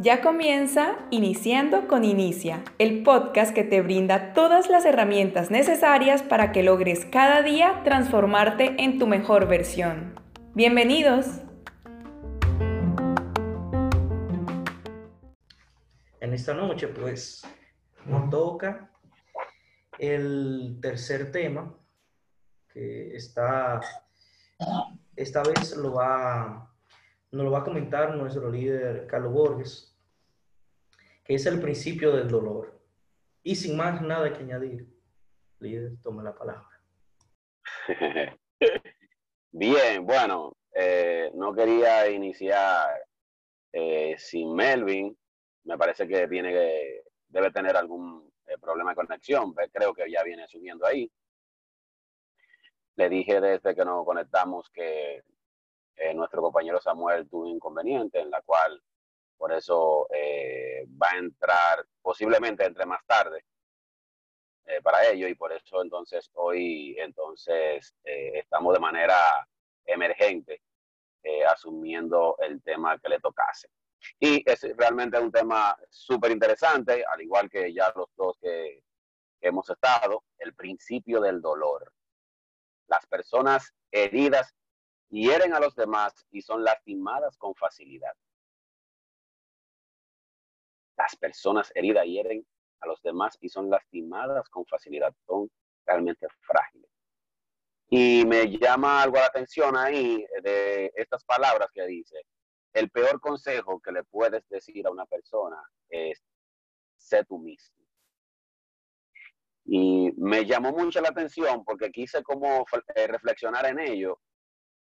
Ya comienza Iniciando con Inicia, el podcast que te brinda todas las herramientas necesarias para que logres cada día transformarte en tu mejor versión. Bienvenidos. En esta noche, pues, nos toca el tercer tema que está, esta vez lo va, lo va a comentar nuestro líder Carlos Borges que es el principio del dolor. Y sin más nada que añadir, líder, toma la palabra. Bien, bueno, eh, no quería iniciar eh, sin Melvin. Me parece que tiene que, debe tener algún eh, problema de conexión. Creo que ya viene subiendo ahí. Le dije desde que nos conectamos que nuestro compañero Samuel tuvo un inconveniente en la cual por eso eh, va a entrar, posiblemente entre más tarde eh, para ello y por eso entonces hoy entonces eh, estamos de manera emergente asumiendo el tema que le tocase. Y es realmente un tema súper interesante, al igual que ya los dos que hemos estado, el principio del dolor. Las personas heridas hieren a los demás y son lastimadas con facilidad. Las personas heridas hieren a los demás y son lastimadas con facilidad, son realmente frágiles. Y me llama algo la atención ahí de estas palabras que dice, el peor consejo que le puedes decir a una persona es, sé tú mismo. Y me llamó mucho la atención porque quise como eh, reflexionar en ello,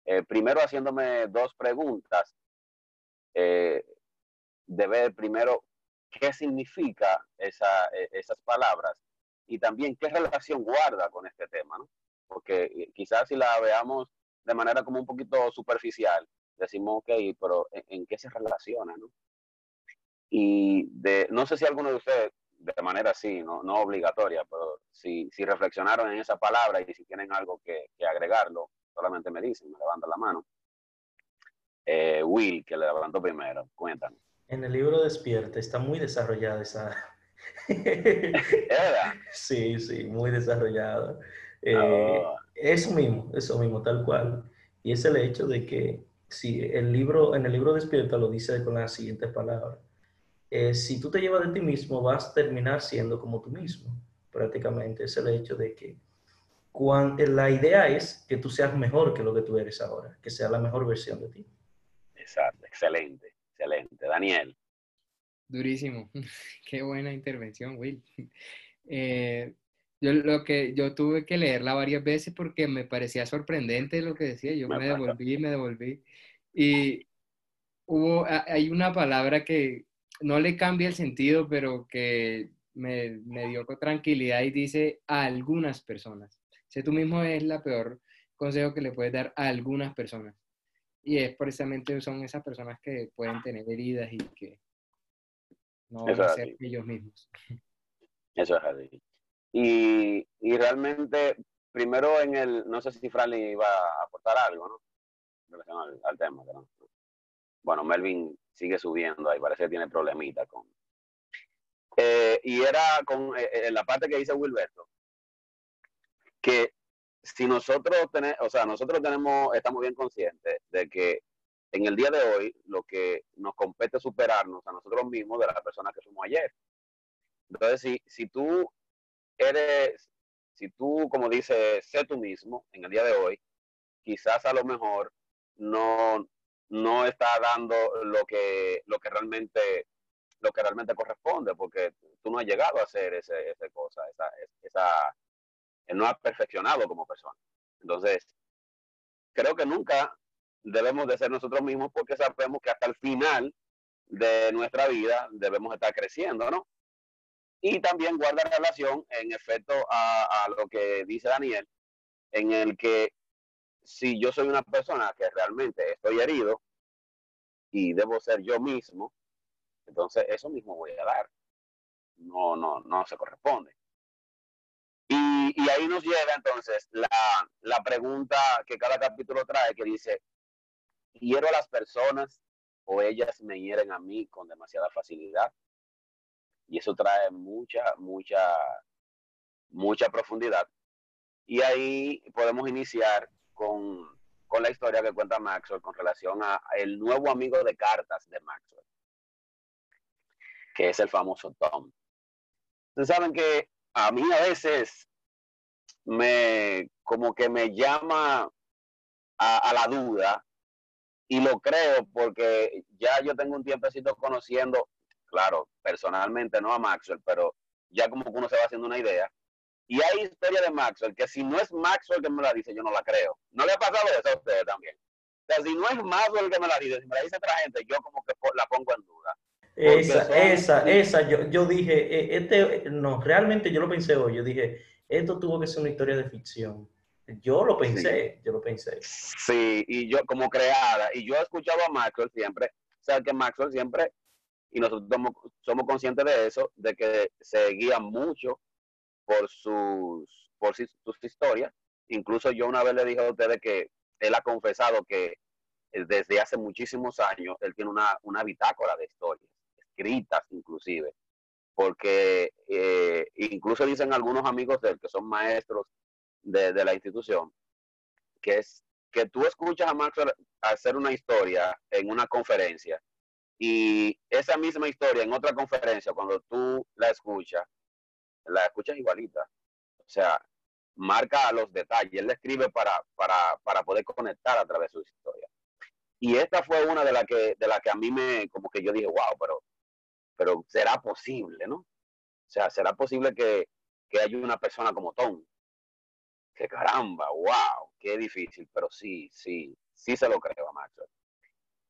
eh, primero haciéndome dos preguntas, eh, de ver primero qué significa e, esas palabras y también qué relación guarda con este tema, ¿no? Porque eh, quizás si la veamos de manera como un poquito superficial, decimos, ok, pero ¿en, qué se relaciona, no? Y de, no sé si alguno de ustedes, de manera así, no, no obligatoria, pero si, si reflexionaron en esa palabra y si tienen algo que, que agregarlo, solamente me dicen, me levantan la mano. Eh, Will, que le levantó primero, cuéntanos. En el libro Despierta está muy desarrollada esa... sí, sí, muy desarrollada. Eh, ah. Eso mismo, eso mismo, tal cual. Y es el hecho de que si el libro, en el libro Despierta lo dice con las siguientes palabras. Eh, si tú te llevas de ti mismo, vas a terminar siendo como tú mismo. Prácticamente es el hecho de que cuando, la idea es que tú seas mejor que lo que tú eres ahora, que sea la mejor versión de ti. Exacto, excelente. Excelente. Daniel. Durísimo. Qué buena intervención, Will. Eh, yo lo que yo tuve que leerla varias veces porque me parecía sorprendente lo que decía. Yo me, me devolví, me devolví. Y hubo, hay una palabra que no le cambia el sentido, pero que me, me dio tranquilidad y dice a algunas personas. Sé tú mismo es la peor consejo que le puedes dar a algunas personas. Y es precisamente son esas personas que pueden tener heridas y que no van a ser ellos mismos. Eso es así. Y, y, realmente, primero en el, no sé si Franklin iba a aportar algo, ¿no? Relacionado al, tema. ¿no? Bueno, Melvin sigue subiendo ahí, parece que tiene problemita con... Eh, y era con eh, la parte que dice Wilberto, que si nosotros tenemos, o sea, nosotros tenemos, estamos bien conscientes de que en el día de hoy lo que nos compete superarnos a nosotros mismos de la persona que somos ayer. Entonces, si, si tú eres, si tú, como dice, sé tú mismo en el día de hoy, quizás a lo mejor no, no está dando lo que, lo que realmente lo que realmente corresponde, porque tú no has llegado a hacer ese, esa cosa, esa, él no ha perfeccionado como persona. Entonces, creo que nunca debemos de ser nosotros mismos porque sabemos que hasta el final de nuestra vida debemos estar creciendo, ¿no? Y también guarda relación, en efecto, a, a lo que dice Daniel, en el que si yo soy una persona que realmente estoy herido y debo ser yo mismo, entonces eso mismo voy a dar. No, no, no se corresponde. Y, ahí nos llega entonces la, la pregunta que cada capítulo trae, que dice, ¿hiero a las personas o ellas me hieren a mí con demasiada facilidad? Y eso trae mucha, mucha, mucha profundidad. Y ahí podemos iniciar con, con la historia que cuenta Maxwell con relación a, el nuevo amigo de cartas de Maxwell, que es el famoso Tom. Ustedes saben que a mí a veces me, como que me llama a, a la duda y lo creo porque ya yo tengo un tiempecito conociendo, claro, personalmente no a Maxwell, pero ya como que uno se va haciendo una idea y hay historia de Maxwell que si no es Maxwell que me la dice, yo no la creo. ¿No le ha pasado eso a ustedes también? O sea, si no es Maxwell que me la dice, si me la dice otra gente, yo como que la pongo en duda. Esa, esa, esa, yo, yo dije, e, este, no, realmente yo lo pensé hoy, yo dije, esto tuvo que ser una historia de ficción. Yo lo pensé, yo lo pensé. Sí, y yo como creada, y yo he escuchado a Maxwell siempre, o sea, que Maxwell siempre, y nosotros somos, somos conscientes de eso, de que se guía mucho por sus, por sus historias. Incluso yo una vez le dije a ustedes que él ha confesado que eh, desde hace muchísimos años él tiene una, una bitácora de historias, escritas inclusive, porque eh, incluso dicen algunos amigos de él que son maestros de, de, la institución, que es que tú escuchas a Maxwell hacer una historia en una conferencia y esa misma historia en otra conferencia, cuando tú la escuchas, la escuchas igualita. O sea, marca los detalles, él le escribe para, para, para poder conectar a través de su historia. Y esta fue una de las que, de la que a mí me, como que yo dije, wow, pero, pero será posible, ¿no? O sea, será posible que, que haya una persona como Tom. Que caramba, wow, qué difícil, pero sí, sí, sí se lo creo a.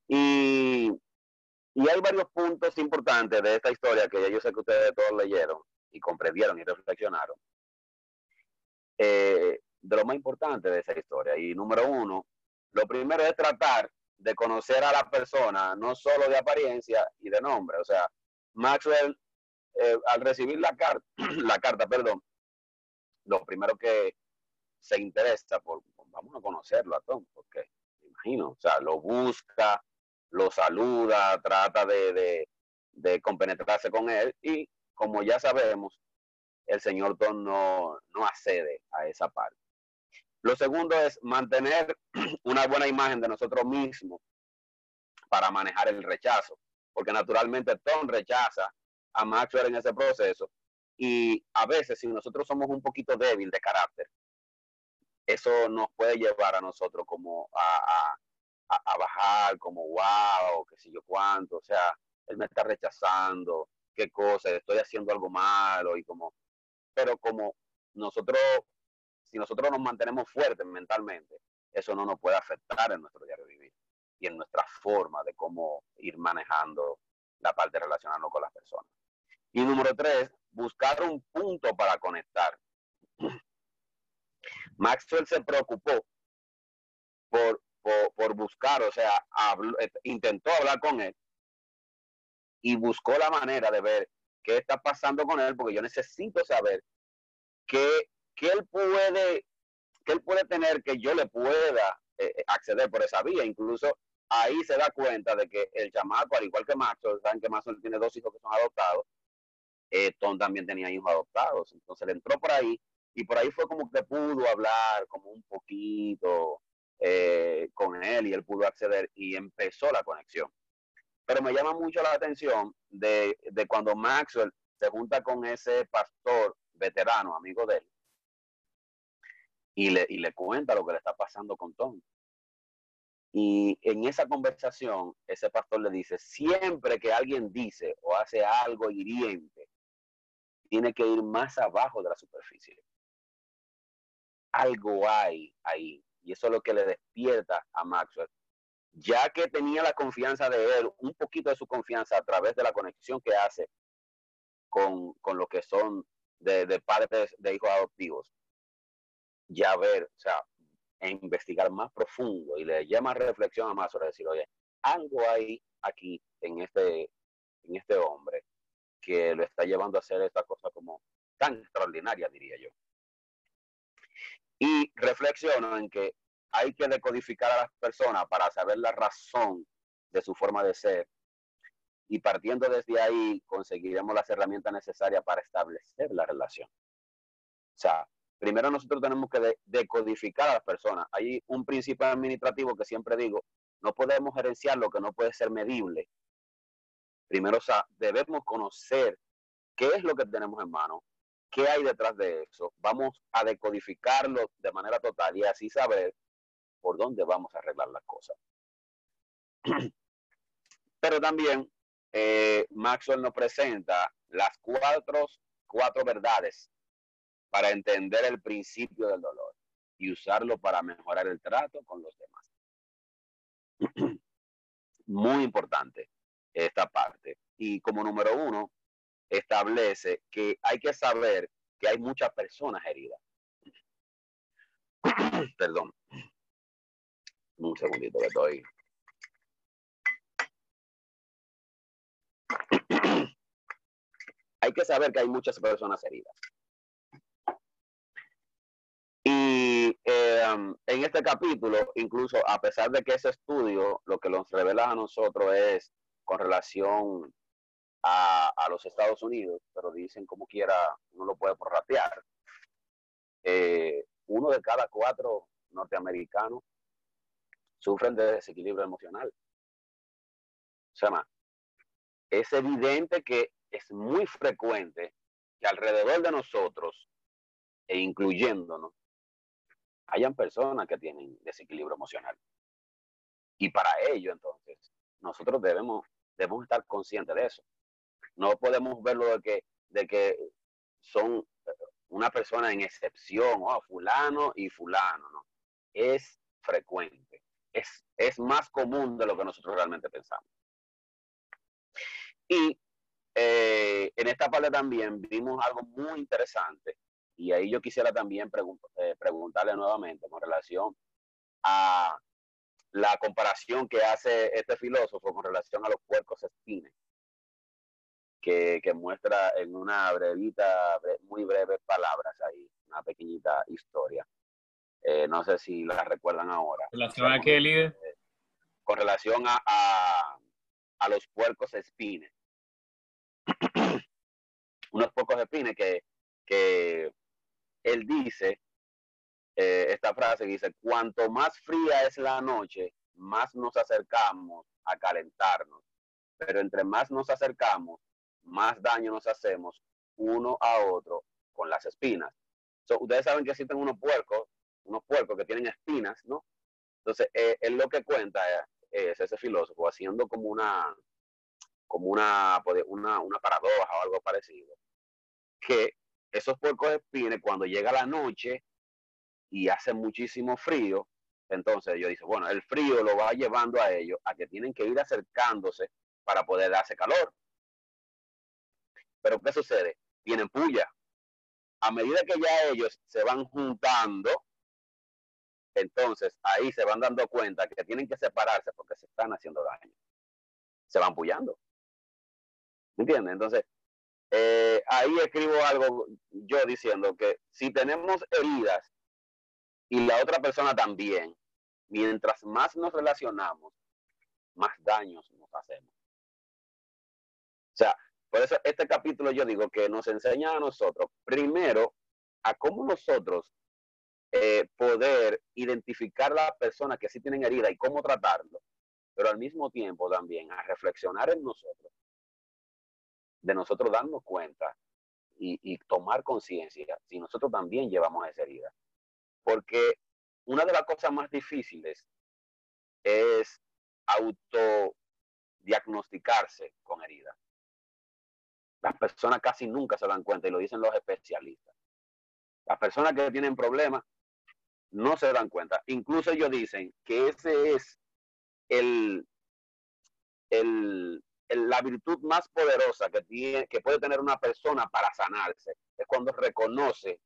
Y, y hay varios puntos importantes de esta historia que ya yo sé que ustedes todos leyeron y comprendieron y reflexionaron eh, de lo más importante de esa historia. Y número uno, lo primero es tratar de conocer a la persona, no solo de apariencia y de nombre. O sea, Maxwell, eh, al recibir la, carta, la carta, perdón, lo primero que se interesa por, vamos a conocerlo a Tom, porque imagino, o sea, lo busca, lo saluda, trata de, de, de compenetrarse con él y como ya sabemos, el señor Tom no, no accede a esa parte. Lo segundo es mantener una buena imagen de nosotros mismos para manejar el rechazo, porque naturalmente Tom rechaza a Maxwell en ese proceso y a veces si nosotros somos un poquito débil de carácter, eso nos puede llevar a nosotros como a, a, a bajar, como wow, qué sé yo cuánto, o sea, él me está rechazando, qué cosa, estoy haciendo algo malo y como, pero como nosotros, si nosotros nos mantenemos fuertes mentalmente, eso no nos puede afectar en nuestro diario vivir y en nuestra forma de cómo ir manejando la parte de con las personas. Y número tres, buscar un punto para conectar. Maxwell se preocupó por, por, por buscar, o sea, intentó hablar con él y buscó la manera de ver qué está pasando con él, porque yo necesito saber qué, él puede, qué él puede tener que yo le pueda eh, eh, acceder por esa vía. Incluso ahí se da cuenta de que el chamaco, al igual que Maxwell, saben que Maxwell tiene dos hijos que son adoptados, eh, Tom también tenía hijos adoptados. Entonces le entró por ahí y por ahí fue como que pudo hablar como un poquito con él y él pudo acceder y empezó la conexión. Pero me llama mucho la atención de, de cuando Maxwell se junta con ese pastor veterano, amigo de él, y le, y le cuenta lo que le está pasando con Tom. Y en esa conversación, ese pastor le dice, siempre que alguien dice o hace algo hiriente, tiene que ir más abajo de la superficie. Algo hay ahí. Y eso es lo que le despierta a Maxwell ya que tenía la confianza de él, un poquito de su confianza a través de la conexión que hace con, con lo que son de, de, padres de hijos adoptivos, ya ver, o sea, e investigar más profundo y le llama reflexión a más sobre decir, oye, algo hay aquí en este, en este hombre que lo está llevando a hacer esta cosa como tan extraordinaria, diría yo. Y reflexiono en que hay que decodificar a las personas para saber la razón de su forma de ser. Y partiendo desde ahí, conseguiremos las herramientas necesarias para establecer la relación. O sea, primero nosotros tenemos que decodificar a las personas. Hay un principio administrativo que siempre digo, no podemos gerenciar lo que no puede ser medible. Primero, o sea, debemos conocer qué es lo que tenemos en mano, qué hay detrás de eso. Vamos a decodificarlo de manera total y así saber por dónde vamos a arreglar las cosas. Pero también eh, Maxwell nos presenta las cuatro, cuatro verdades para entender el principio del dolor y usarlo para mejorar el trato con los demás. Muy importante esta parte. Y como número uno, establece que hay que saber que hay muchas personas heridas. Perdón. Un segundito que estoy. hay que saber que hay muchas personas heridas. Y em, en este capítulo, incluso a pesar de que ese estudio lo que nos revela a nosotros es con relación a, los Estados Unidos, pero dicen como quiera, uno lo puede prorratear. Eh, uno de cada cuatro norteamericanos sufren de desequilibrio emocional. O sea, es evidente que es muy frecuente que alrededor de nosotros, e incluyéndonos, hayan personas que tienen desequilibrio emocional. Y para ello, entonces, nosotros debemos, debemos estar conscientes de eso. No podemos verlo de que, de que son una persona en excepción, o oh, fulano y fulano, ¿no? Es frecuente es, más común de lo que nosotros realmente pensamos. Y eh, en esta parte también vimos algo muy interesante y ahí yo quisiera también eh, preguntarle nuevamente con relación a la comparación que hace este filósofo con relación a los puercos espines, que, que muestra en una brevita, muy breves palabras ahí, una pequeñita historia. Eh, no sé si la recuerdan ahora. ¿Relación a qué, líder? Con relación a, a, los puercos espines. Unos pocos espines que, que él dice, eh, esta frase dice, cuanto más fría es la noche, más nos acercamos a calentarnos. Pero entre más nos acercamos, más daño nos hacemos uno a otro con las espinas. ustedes saben que existen unos puercos unos puercos que tienen espinas, ¿no? Entonces, eh, él lo que cuenta es, ese filósofo haciendo como una, como una, una, una paradoja o algo parecido, que esos puercos espines, cuando llega la noche y hace muchísimo frío, entonces ellos dicen, bueno, el frío lo va llevando a ellos a que tienen que ir acercándose para poder darse calor. Pero ¿qué sucede? Tienen puya. A medida que ya ellos se van juntando, entonces ahí se van dando cuenta que tienen que separarse porque se están haciendo daño. Se van puyando. ¿Me entiendes? Entonces, eh, ahí escribo algo yo diciendo que si tenemos heridas y la otra persona también, mientras más nos relacionamos, más daños nos hacemos. O sea, por eso este capítulo yo digo que nos enseña a nosotros, primero, a cómo nosotros eh, poder identificar a las personas que sí tienen herida y cómo tratarlo, pero al mismo tiempo también a reflexionar en nosotros, de nosotros darnos cuenta y, tomar conciencia si nosotros también llevamos esa herida. Porque una de las cosas más difíciles es autodiagnosticarse con herida. Las personas casi nunca se dan cuenta y lo dicen los especialistas. Las personas que tienen problemas no se dan cuenta. Incluso ellos dicen que ese es el, la virtud más poderosa que, tiene, que puede tener una persona para sanarse. Es cuando reconoce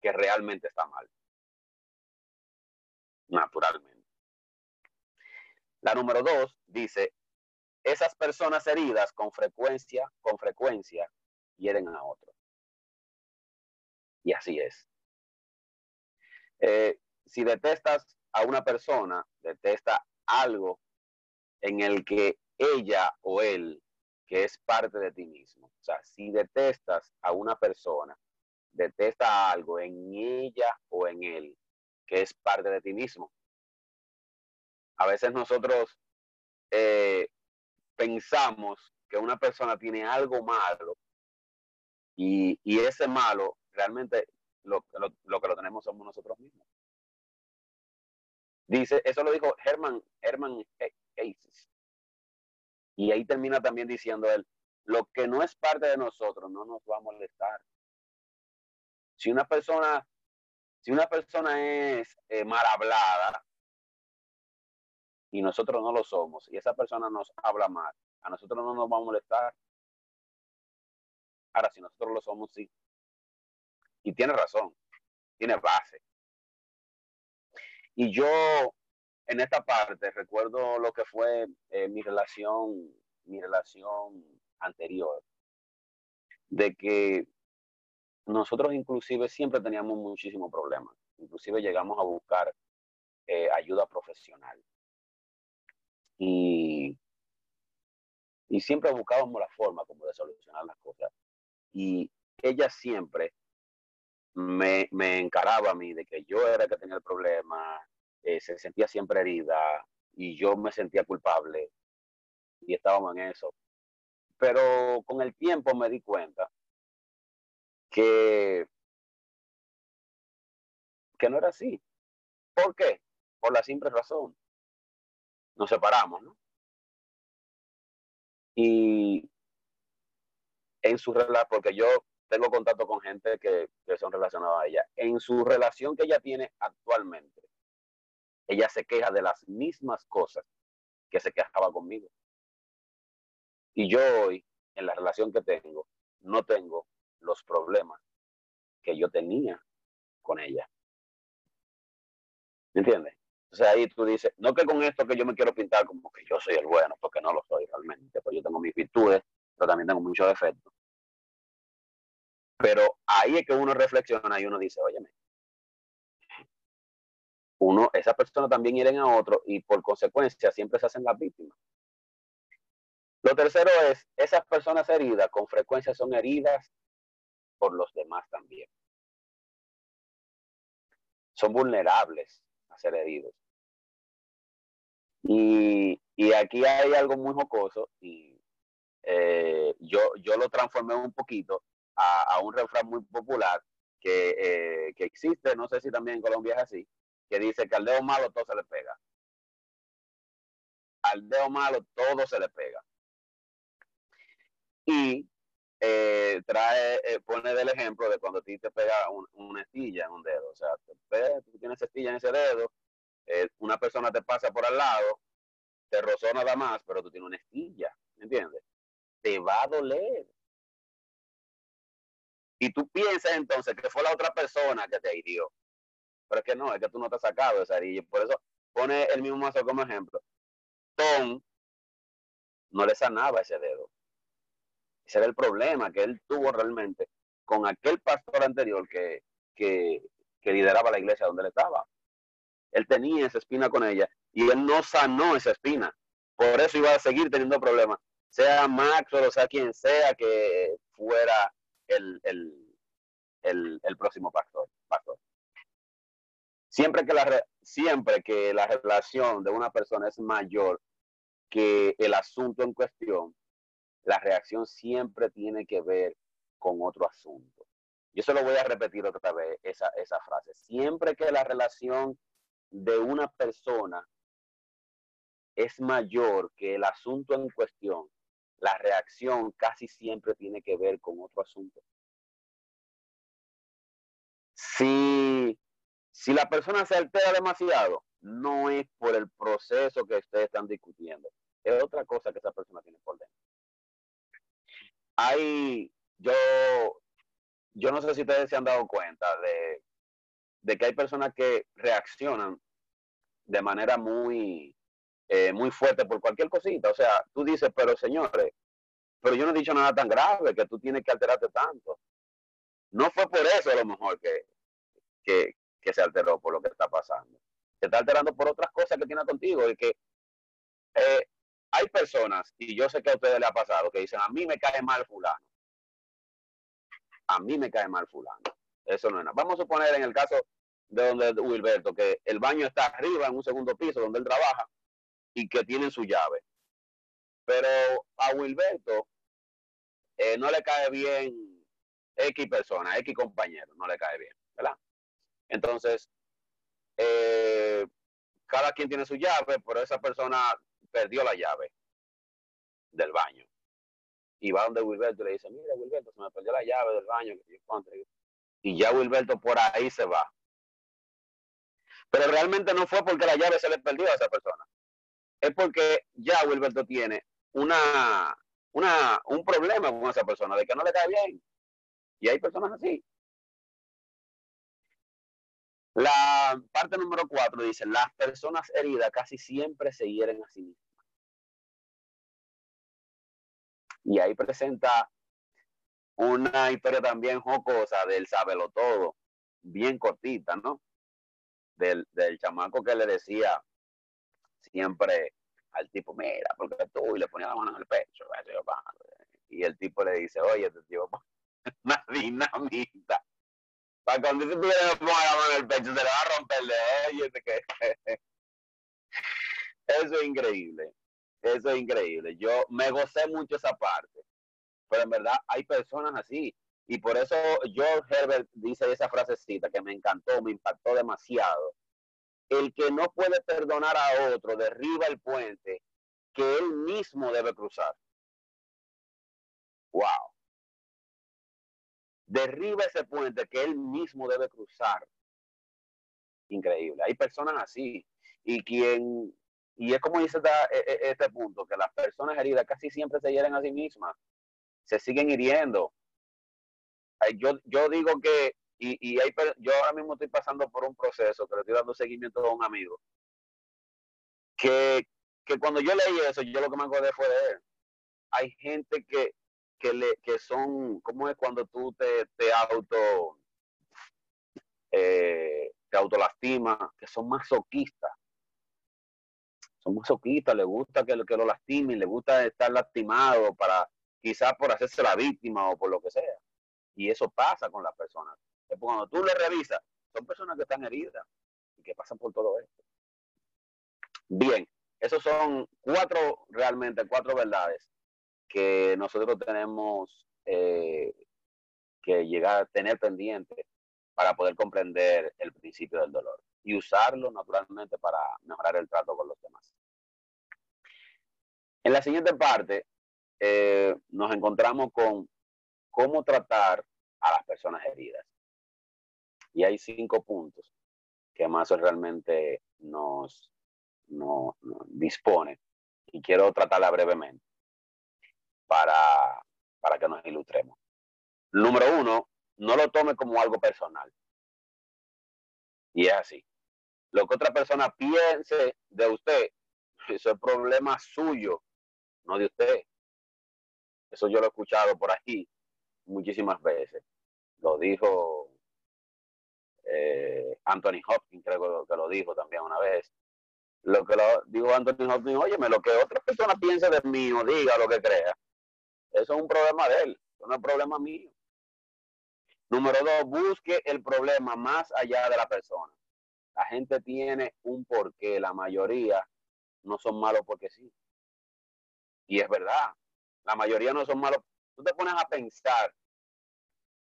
que realmente está mal. Naturalmente. La número dos dice, esas personas heridas con frecuencia, con frecuencia, hieren a otros. Y así es. Eh, si detestas a una persona, detesta algo en el que ella o él, que es parte de ti mismo. O sea, si detestas a una persona, detesta algo en ella o en él, que es parte de ti mismo. A veces nosotros eh, pensamos que una persona tiene algo malo y, ese malo realmente lo, lo, que lo tenemos somos nosotros mismos. Dice, eso lo dijo Herman, Herman Y ahí termina también diciendo él, lo que no es parte de nosotros no nos va a molestar. Si una persona, si una persona es eh, mal hablada y nosotros no lo somos, y esa persona nos habla mal, a nosotros no nos va a molestar. Ahora, si nosotros lo somos, sí. Y tiene razón, tiene base. Y yo, en esta parte, recuerdo lo que fue eh, mi relación, mi relación anterior, de que nosotros inclusive siempre teníamos muchísimos problemas. Inclusive llegamos a buscar eh, ayuda profesional. Y y siempre buscábamos la forma como de solucionar las cosas. Y ella siempre me, encaraba a mí de que yo era el que tenía el problema, eh, se sentía siempre herida y yo me sentía culpable y estábamos en eso. Pero con el tiempo me di cuenta que, que no era así. ¿Por qué? Por la simple razón. Nos separamos, ¿no? Y en su relación, porque yo tengo contacto con gente que, son relacionados a ella, en su relación que ella tiene actualmente, ella se queja de las mismas cosas que se quejaba conmigo. Y yo hoy, en la relación que tengo, no tengo los problemas que yo tenía con ella. ¿Me entiendes? Entonces ahí tú dices, no que con esto que yo me quiero pintar como que yo soy el bueno, porque no lo soy realmente, pues yo tengo mis virtudes, pero también tengo muchos defectos. Pero ahí es que uno reflexiona y uno dice, óyeme, uno, esa persona también hieren a otro y por consecuencia siempre se hacen las víctimas. Lo tercero es, esas personas heridas con frecuencia son heridas por los demás también. Son vulnerables a ser heridos. Y, aquí hay algo muy jocoso y eh, yo, yo lo transformé un poquito a, un refrán muy popular que, eh, que, existe, no sé si también en Colombia es así, que dice que al dedo malo todo se le pega. Al dedo malo todo se le pega. Y eh, trae, pone del ejemplo de cuando a ti te pega una estilla en un dedo. O sea, tú tienes estilla en ese dedo eh, una persona te pasa por al lado, te rozó nada más, pero tú tienes una estilla, ¿me entiendes? Te va a doler. Y tú piensas entonces que fue la otra persona que te hirió. Pero es que no, es que tú no te has sacado esa herida. Por eso pone el mismo mazo como ejemplo. Tom no le sanaba ese dedo. Ese era el problema que él tuvo realmente con aquel pastor anterior que, que, que lideraba la iglesia donde él estaba. Él tenía esa espina con ella y él no sanó esa espina. Por eso iba a seguir teniendo problemas. Sea Max o sea quien sea que fuera el, el, próximo pastor, pastor. Siempre que, la, siempre que la relación de una persona es mayor que el asunto en cuestión, la reacción siempre tiene que ver con otro asunto. Yo se lo voy a repetir otra vez, esa, esa frase. Siempre que la relación de una persona es mayor que el asunto en cuestión, la reacción casi siempre tiene que ver con otro asunto. Si, si la persona se altera demasiado, no es por el proceso que ustedes están discutiendo, es otra cosa que esa persona tiene por dentro. Hay, yo, yo no sé si ustedes se han dado cuenta de de que hay personas que reaccionan de manera muy, eh, muy fuerte por cualquier cosita. O sea, tú dices, pero señores, pero yo no he dicho nada tan grave que tú tienes que alterarte tanto. No fue por eso a lo mejor que, que, que se alteró por lo que está pasando. Se está alterando por otras cosas que tiene contigo. Y que eh, hay personas, y yo sé que a ustedes les ha pasado, que dicen, a mí me cae mal fulano. A mí me cae mal fulano. Eso no es nada. Vamos a suponer en el caso de donde Wilberto, que el baño está arriba en un segundo piso donde él trabaja y que tienen su llave. Pero a Wilberto eh, no le cae bien X persona, X compañero, no le cae bien, ¿verdad? Entonces, eh, cada quien tiene su llave, pero esa persona perdió la llave del baño. Y va donde Wilberto y le dice, mira Wilberto, se me perdió la llave del baño. Y ya Wilberto por ahí se va. Pero realmente no fue porque la llave se le perdió a esa persona. Es porque ya Wilberto tiene una, una, un problema con esa persona, de que no le cae bien. Y hay personas así. La parte número cuatro dice, las personas heridas casi siempre se hieren a sí mismas. Y ahí presenta una historia también jocosa del sábelo todo, bien cortita, ¿no? Del, del chamaco que le decía siempre al tipo, mira, porque tú, y le ponía la mano en el pecho. Y el tipo le dice, oye, este tipo, una dinamita. Para cuando tú le ponga la mano en el pecho, se le va a romper que... Eso es increíble. Eso es increíble. Yo me gocé mucho esa parte. Pero en verdad hay personas así. Y por eso George Herbert dice esa frasecita que me encantó, me impactó demasiado el que no puede perdonar a otro derriba el puente que él mismo debe cruzar. Wow. Derriba ese puente que él mismo debe cruzar. Increíble. Hay personas así. Y quien, y es como dice e, e, este punto, que las personas heridas casi siempre se hieren a sí mismas. Se siguen hiriendo. Yo, yo digo que y, y hay, yo ahora mismo estoy pasando por un proceso que le estoy dando seguimiento a un amigo. Que, que cuando yo leí eso, yo lo que me acordé fue de él. Hay gente que, que, le, que son, ¿cómo es cuando tú te, te auto, eh, te autolastimas? Que son masoquistas. Son masoquistas, le gusta que, que lo lastimen, le gusta estar lastimado para, quizás por hacerse la víctima o por lo que sea. Y eso pasa con las personas cuando tú le revisas, son personas que están heridas y que pasan por todo esto. Bien, esos son cuatro, realmente cuatro verdades que nosotros tenemos eh, que llegar a tener pendiente para poder comprender el principio del dolor y usarlo naturalmente para mejorar el trato con los demás. En la siguiente parte eh, nos encontramos con cómo tratar a las personas heridas. Y hay cinco puntos que más realmente nos, dispone. Y quiero tratarla brevemente para, para que nos ilustremos. Número uno, no lo tome como algo personal. Y es así. Lo que otra persona piense de usted, eso es problema suyo, no de usted. Eso yo lo he escuchado por aquí muchísimas veces. Lo dijo eh, Anthony Hopkins creo que lo dijo también una vez. Lo que lo dijo Anthony Hopkins, óyeme, lo que otra persona piense de mí o diga lo que crea, eso es un problema de él, no es problema mío. Número dos, busque el problema más allá de la persona. La gente tiene un porqué, la mayoría no son malos porque sí. Y es verdad, la mayoría no son malos. Tú te pones a pensar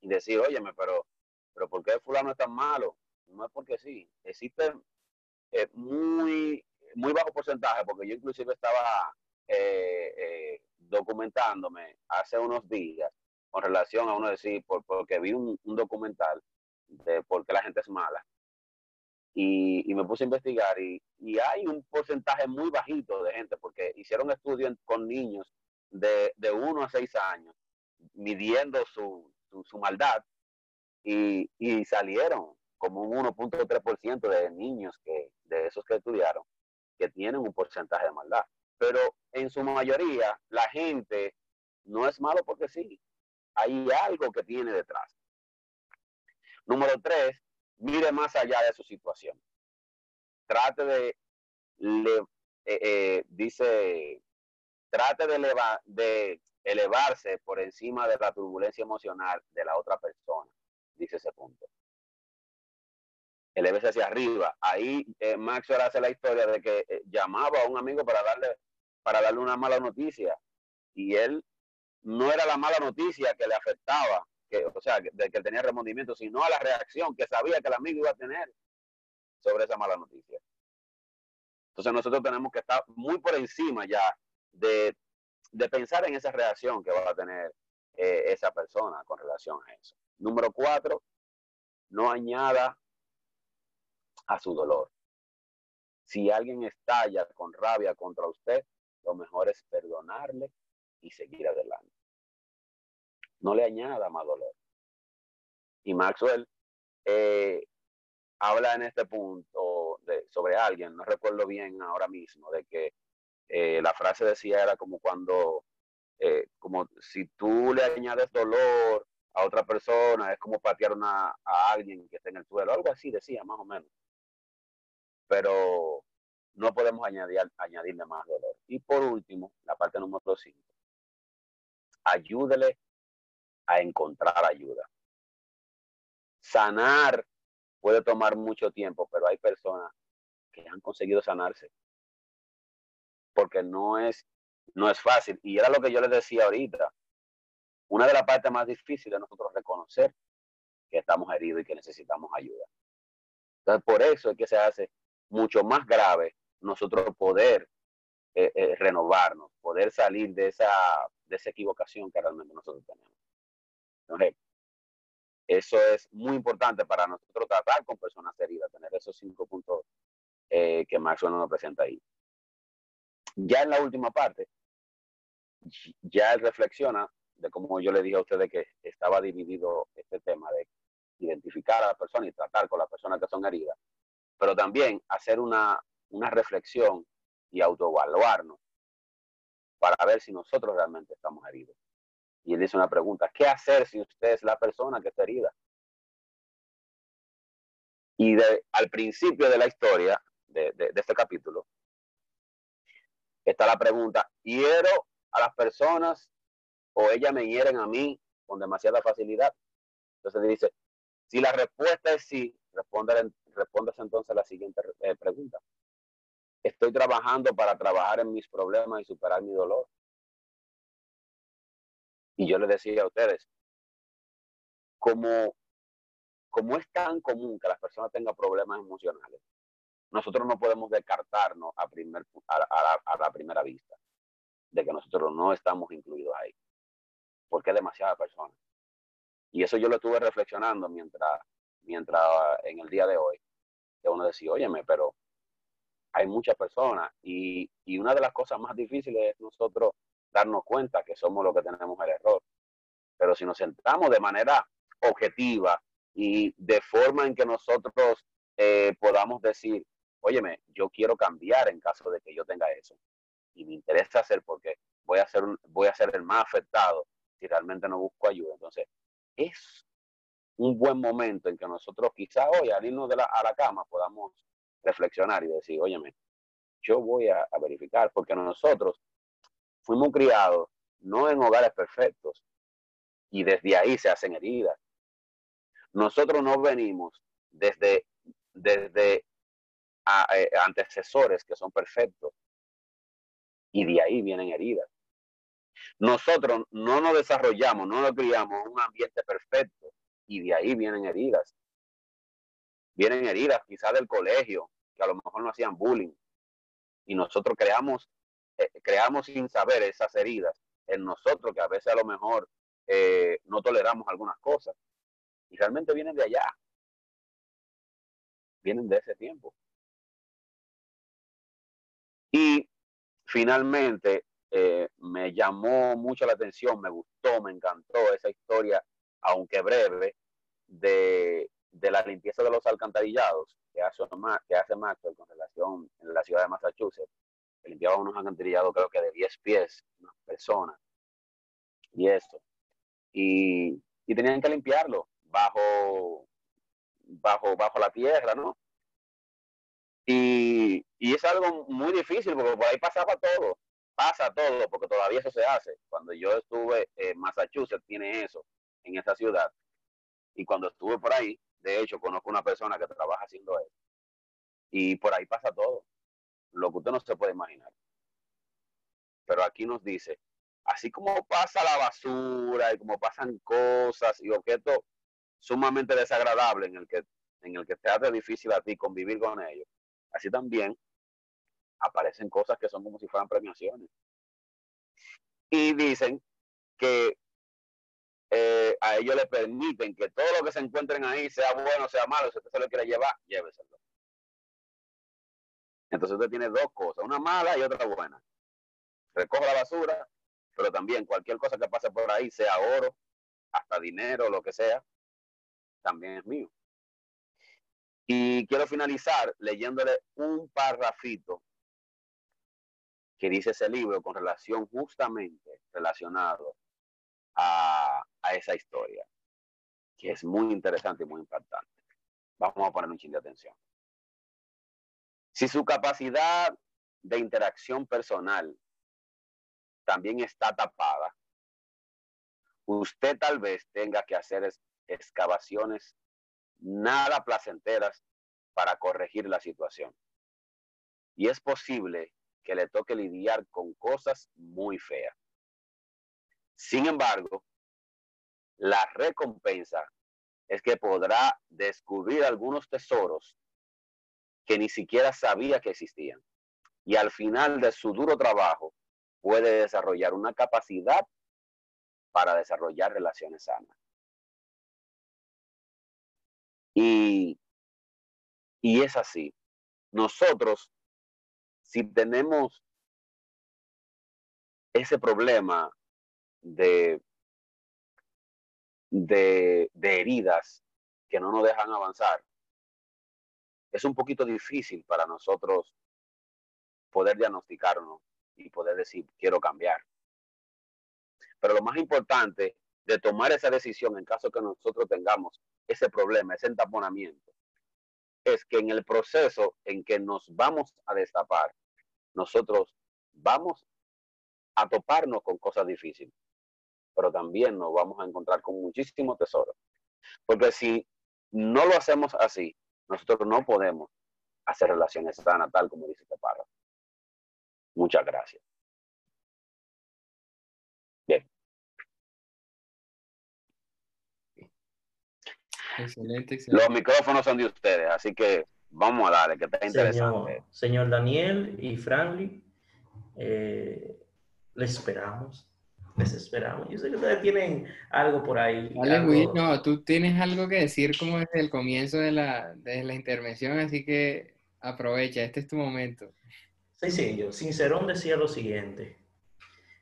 y decir, óyeme, pero pero ¿por qué fulano es tan malo? No es porque sí. Existe eh, muy, muy bajo porcentaje, porque yo inclusive estaba eh, eh, documentándome hace unos días con relación a uno decir, por, porque vi un, documental de por qué la gente es mala. Y, me puse a investigar y, hay un porcentaje muy bajito de gente, porque hicieron estudios con niños de, de 1 a 6 años, midiendo su, su maldad y, salieron como un 1.3% de niños que, de esos que estudiaron que tienen un porcentaje de maldad. Pero en su mayoría, la gente no es malo porque sí. Hay algo que tiene detrás. Número tres, mire más allá de su situación. Trate de, le, eh, eh, dice, trate de, de elevarse por encima de la turbulencia emocional de la otra persona, dice ese punto. Elevese hacia arriba. Ahí eh, Maxwell hace la historia de que eh, llamaba a un amigo para darle, para darle una mala noticia y él no era la mala noticia que le afectaba, que, o sea, de que tenía remordimiento, sino a la reacción que sabía que el amigo iba a tener sobre esa mala noticia. Entonces nosotros tenemos que estar muy por encima ya de, pensar en esa reacción que va a tener eh, esa persona con relación a eso. Número cuatro, no añada a su dolor. Si alguien estalla con rabia contra usted, lo mejor es perdonarle y seguir adelante. No le añada más dolor. Y Maxwell eh, habla en este punto de, sobre alguien, no recuerdo bien ahora mismo, de que eh, la frase decía era como cuando, eh, como si tú le añades dolor a otra persona, es como patear una, a alguien que está en el suelo, algo así decía, más o menos. Pero no podemos añadir, añadirle más dolor. Y por último, la parte número 5, ayúdele a encontrar ayuda. Sanar puede tomar mucho tiempo, pero hay personas que han conseguido sanarse. Porque no es, no es fácil. Y era lo que yo les decía ahorita. Una de las partes más difíciles de nosotros reconocer que estamos heridos y que necesitamos ayuda. Entonces, por eso es que se hace mucho más grave nosotros poder eh, eh, renovarnos, poder salir de esa, de equivocación que realmente nosotros tenemos. Entonces, eso es muy importante para nosotros tratar con personas heridas, tener esos cinco puntos eh, que Maxwell nos presenta ahí. Ya en la última parte, ya reflexiona de cómo yo le dije a ustedes que estaba dividido este tema de identificar a la persona y tratar con las personas que son heridas, pero también hacer una, una reflexión y autoevaluarnos para ver si nosotros realmente estamos heridos. Y él dice una pregunta, ¿qué hacer si usted es la persona que está herida? Y al principio de la historia, de, este capítulo, está la pregunta, ¿hiero a las personas o ellas me hieren a mí con demasiada facilidad? Entonces dice, si la respuesta es sí, responde, entonces la siguiente eh, pregunta. Estoy trabajando para trabajar en mis problemas y superar mi dolor. Y yo les decía a ustedes, como, como es tan común que las personas tengan problemas emocionales, nosotros no podemos descartarnos a, primer, a, la, primera vista de que nosotros no estamos incluidos ahí, porque es demasiada persona. Y eso yo lo estuve reflexionando mientras, mientras en el día de hoy, que uno decía, óyeme, pero hay muchas personas y, y una de las cosas más difíciles es nosotros darnos cuenta que somos los que tenemos el error. Pero si nos sentamos de manera objetiva y de forma en que nosotros eh, podamos decir, óyeme, yo quiero cambiar en caso de que yo tenga eso. Y me interesa hacer porque voy a ser, voy a ser el más afectado si realmente no busco ayuda. Entonces, es un buen momento en que nosotros quizá hoy al irnos de la, a la cama podamos reflexionar y decir, óyeme, yo voy a verificar, porque nosotros fuimos criados no en hogares perfectos y desde ahí se hacen heridas. Nosotros no venimos desde, desde eh, antecesores que son perfectos y de ahí vienen heridas. Nosotros no nos desarrollamos, no nos criamos un ambiente perfecto y de ahí vienen heridas. Vienen heridas quizás del colegio, que a lo mejor no hacían bullying. Y nosotros creamos eh, creamos sin saber esas heridas en nosotros, que a veces a lo mejor eh, no toleramos algunas cosas. Y realmente vienen de allá. Vienen de ese tiempo. Y finalmente eh, me llamó mucho la atención, me gustó, me encantó esa historia, aunque breve, de, de la limpieza de los alcantarillados que hace, que hace Maxwell con relación en la ciudad de Massachusetts limpiaba unos alcantarillados creo que de 10 pies, una persona, y esto. Y, y tenían que limpiarlo bajo, bajo, bajo la tierra, ¿no? Y, y es algo muy difícil porque por ahí pasaba todo, pasa todo, porque todavía eso se hace. Cuando yo estuve en Massachusetts, tiene eso, en esa ciudad. Y cuando estuve por ahí, de hecho, conozco una persona que trabaja haciendo eso. Y por ahí pasa todo, lo que usted no se puede imaginar. Pero aquí nos dice, así como pasa la basura y como pasan cosas y objetos sumamente desagradables en el que, en el que te hace difícil a ti convivir con ellos, así también aparecen cosas que son como si fueran premiaciones. Y dicen que eh, a ellos les permiten que todo lo que se encuentren ahí, sea bueno, sea malo, si usted se lo quiere llevar, lléveselo. Entonces usted tiene dos cosas, una mala y otra buena. Recoge la basura, pero también cualquier cosa que pase por ahí, sea oro, hasta dinero, lo que sea, también es mío. Y quiero finalizar leyéndole un parrafito que dice ese libro con relación justamente relacionado a, a esa historia, que es muy interesante y muy impactante. Vamos a poner un chin de atención. Si su capacidad de interacción personal también está tapada, usted tal vez tenga que hacer excavaciones nada placenteras para corregir la situación. Y es posible que le toque lidiar con cosas muy feas. Sin embargo, la recompensa es que podrá descubrir algunos tesoros que ni siquiera sabía que existían. Y al final de su duro trabajo puede desarrollar una capacidad para desarrollar relaciones sanas. Y, y es así. Nosotros, si tenemos ese problema de, de, heridas que no nos dejan avanzar, es un poquito difícil para nosotros poder diagnosticarnos y poder decir, quiero cambiar. Pero lo más importante de tomar esa decisión en caso que nosotros tengamos ese problema, ese entaponamiento, es que en el proceso en que nos vamos a destapar, nosotros vamos a toparnos con cosas difíciles, pero también nos vamos a encontrar con muchísimos tesoros. Porque si no lo hacemos así, nosotros no podemos hacer relaciones sanas, tal como dice este párrafo. Muchas gracias. Bien. Excelente, excelente. Los micrófonos son de ustedes, así que vamos a darle, que está interesante. Señor, señor Daniel y Franklin, eh, les esperamos desesperamos. Yo sé que ustedes tienen algo por ahí. Algo... Will, no, tú tienes algo que decir como desde el comienzo de la, de la intervención, así que aprovecha, este es tu momento. Sencillo, Sincerón decía lo siguiente.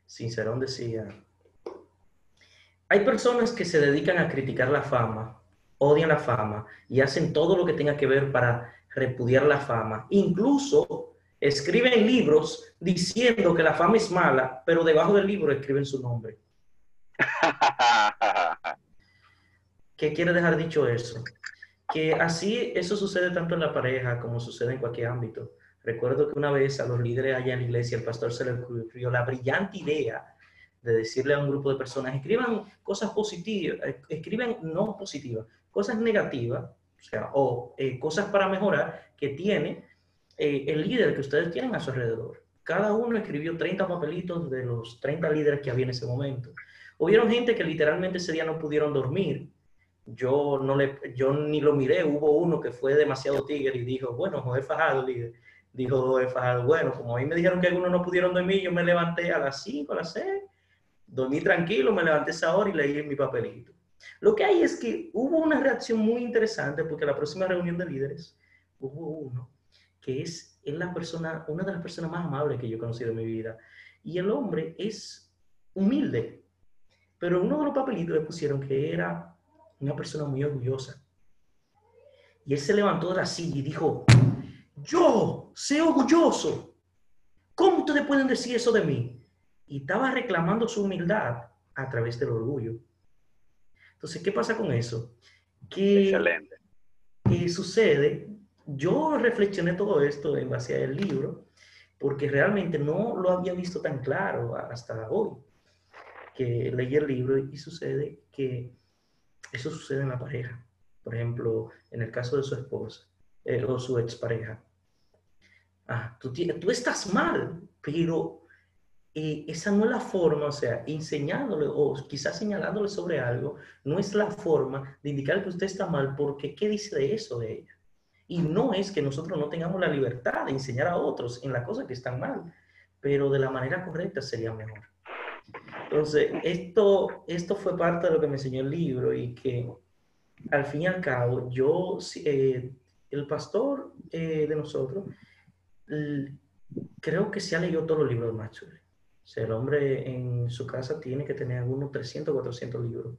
Sincerón decía, hay personas que se dedican a criticar la fama, odian la fama y hacen todo lo que tenga que ver para repudiar la fama. Incluso escriben libros diciendo que la fama es mala, pero debajo del libro escriben su nombre. ¿Qué quiere dejar dicho eso? Que así eso sucede tanto en la pareja como sucede en cualquier ámbito. Recuerdo que una vez a los líderes allá en la iglesia, el pastor se le ocurrió la brillante idea de decirle a un grupo de personas, escriban cosas positivas, escriben no positivas, cosas negativas, sea, o eh, cosas para mejorar que tiene eh, el líder que ustedes tienen a su alrededor. Cada uno escribió 30 papelitos de los 30 líderes que había en ese momento. Hubieron gente que literalmente ese día no pudieron dormir. Yo, no le, yo ni lo miré. Hubo uno que fue demasiado tigre y dijo, bueno, José Fajado, líder. Dijo José Fajado, bueno, como a mí me dijeron que algunos no pudieron dormir, yo me levanté a las 5, a las 6, dormí tranquilo, me levanté esa hora y leí mi papelito. Lo que hay es que hubo una reacción muy interesante porque la próxima reunión de líderes hubo uno que es, es la persona, una de las personas más amables que yo he conocido en mi vida. Y el hombre es humilde, pero uno de los papelitos le pusieron que era una persona muy orgullosa. Y él se levantó de la silla y dijo, yo sé orgulloso. ¿Cómo ustedes pueden decir eso de mí? Y estaba reclamando su humildad a través del orgullo. Entonces, ¿qué pasa con eso? Que Excelente. eh, sucede, yo reflexioné todo esto en base al libro, porque realmente no lo había visto tan claro hasta hoy, que leí el libro y sucede que eso sucede en la pareja. Por ejemplo, en el caso de su esposa eh, o su expareja. Ah, tú, tú estás mal, pero eh, esa no es la forma, o sea, enseñándole o quizás señalándole sobre algo, no es la forma de indicar que usted está mal, porque ¿qué dice de eso de ella? Y no es que nosotros no tengamos la libertad de enseñar a otros en las cosas que están mal, pero de la manera correcta sería mejor. Entonces, esto, esto fue parte de lo que me enseñó el libro y que al fin y al cabo, yo, eh, el pastor eh, de nosotros, creo que se ha leído todos los libros de Maxwell. O sea, el hombre en su casa tiene que tener algunos 300, 400 libros.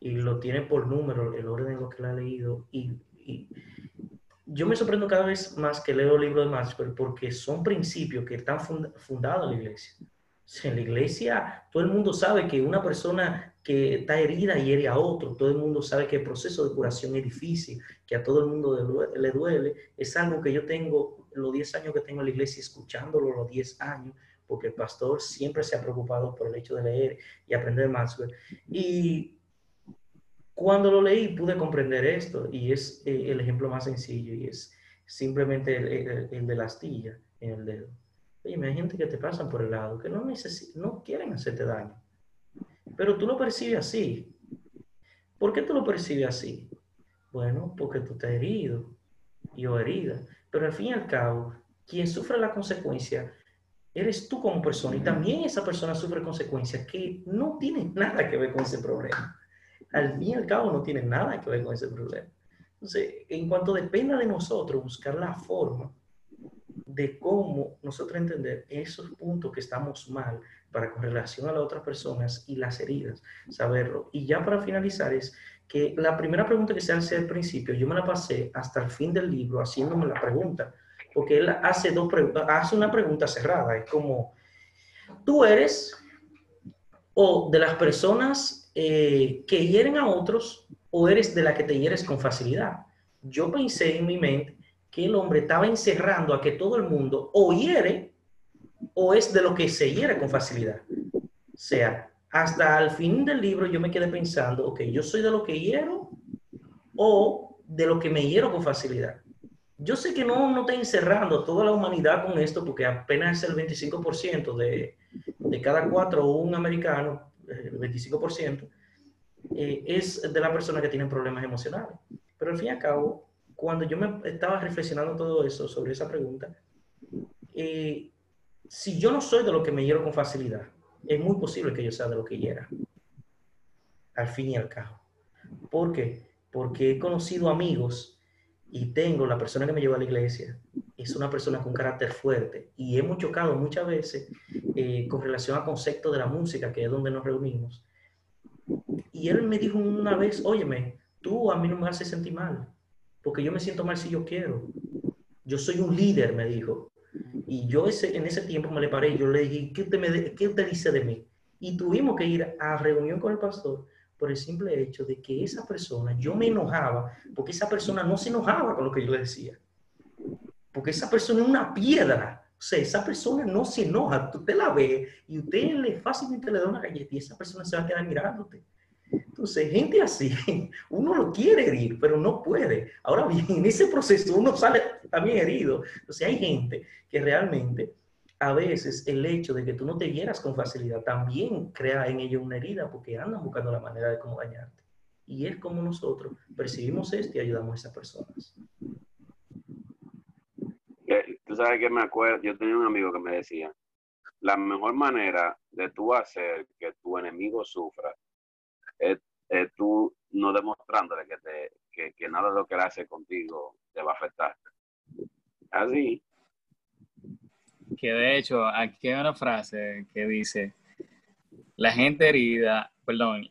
Y lo tiene por número, el orden en lo que lo ha leído. Y, yo me sorprendo cada vez más que leo libros de Maxwell porque son principios que están fundados en la iglesia. en la iglesia todo el mundo sabe que una persona que está herida hiere a otro, todo el mundo sabe que el proceso de curación es difícil, que a todo el mundo le duele. Es algo que yo tengo, los 10 años que tengo en la iglesia, escuchándolo los 10 años, porque el pastor siempre se ha preocupado por el hecho de leer y aprender más. Y cuando lo leí pude comprender esto y es eh, el ejemplo más sencillo y es simplemente el, de la astilla en el dedo. Oye, hay gente que te pasan por el lado que no, no quieren hacerte daño, pero tú lo percibes así. ¿Por qué tú lo percibes así? Bueno, porque tú estás herido y o herida, pero al fin y al cabo, quien sufre la consecuencia eres tú como persona y también esa persona sufre consecuencias que no tienen nada que ver con ese problema. Al fin y al cabo no tienen nada que ver con ese problema. Entonces, en cuanto dependa de nosotros buscar la forma de cómo nosotros entender esos puntos que estamos mal para con relación a las otras personas y las heridas, saberlo. Y ya para finalizar es que la primera pregunta que se hace al principio, yo me la pasé hasta el fin del libro haciéndome la pregunta, porque él hace, dos hace una pregunta cerrada, es como, tú eres o de las personas eh, que hieren a otros o eres de la que te hieres con facilidad. Yo pensé en mi mente que el hombre estaba encerrando a que todo el mundo o hiere o es de lo que se hiere con facilidad. O sea, hasta el fin del libro yo me quedé pensando, ok, yo soy de lo que hiero o de lo que me hiero con facilidad. Yo sé que no, no está encerrando toda la humanidad con esto, porque apenas el 25% de, de cada cuatro, un americano, el 25%, eh, es de la persona que tiene problemas emocionales. Pero al fin y al cabo, cuando yo me estaba reflexionando todo eso sobre esa pregunta, eh, si yo no soy de lo que me hiero con facilidad, es muy posible que yo sea de lo que hiera. Al fin y al cabo. ¿Por qué? Porque he conocido amigos y tengo la persona que me lleva a la iglesia, es una persona con carácter fuerte y hemos chocado muchas veces eh, con relación al concepto de la música, que es donde nos reunimos. Y él me dijo una vez, óyeme, tú a mí no me haces sentir mal, porque yo me siento mal si yo quiero. Yo soy un líder, me dijo. Y yo ese, en ese tiempo me le paré yo le dije, ¿qué usted, me, ¿qué usted dice de mí? Y tuvimos que ir a reunión con el pastor por el simple hecho de que esa persona, yo me enojaba, porque esa persona no se enojaba con lo que yo le decía. Porque esa persona es una piedra. O sea, esa persona no se enoja. Usted la ve y usted le fácilmente le da una galleta y esa persona se va a quedar mirándote. Entonces, gente así, uno lo quiere herir, pero no puede. Ahora bien, en ese proceso uno sale también herido. Entonces, hay gente que realmente a veces el hecho de que tú no te hieras con facilidad también crea en ellos una herida porque andan buscando la manera de cómo dañarte. Y es como nosotros percibimos esto y ayudamos a esas personas. Tú sabes que me acuerdo, yo tenía un amigo que me decía, la mejor manera de tú hacer que tu enemigo sufra es, tú no demostrándole que, te, que, que nada de lo que él hace contigo te va a afectar. Así, que de hecho aquí hay una frase que dice, la gente herida, perdón,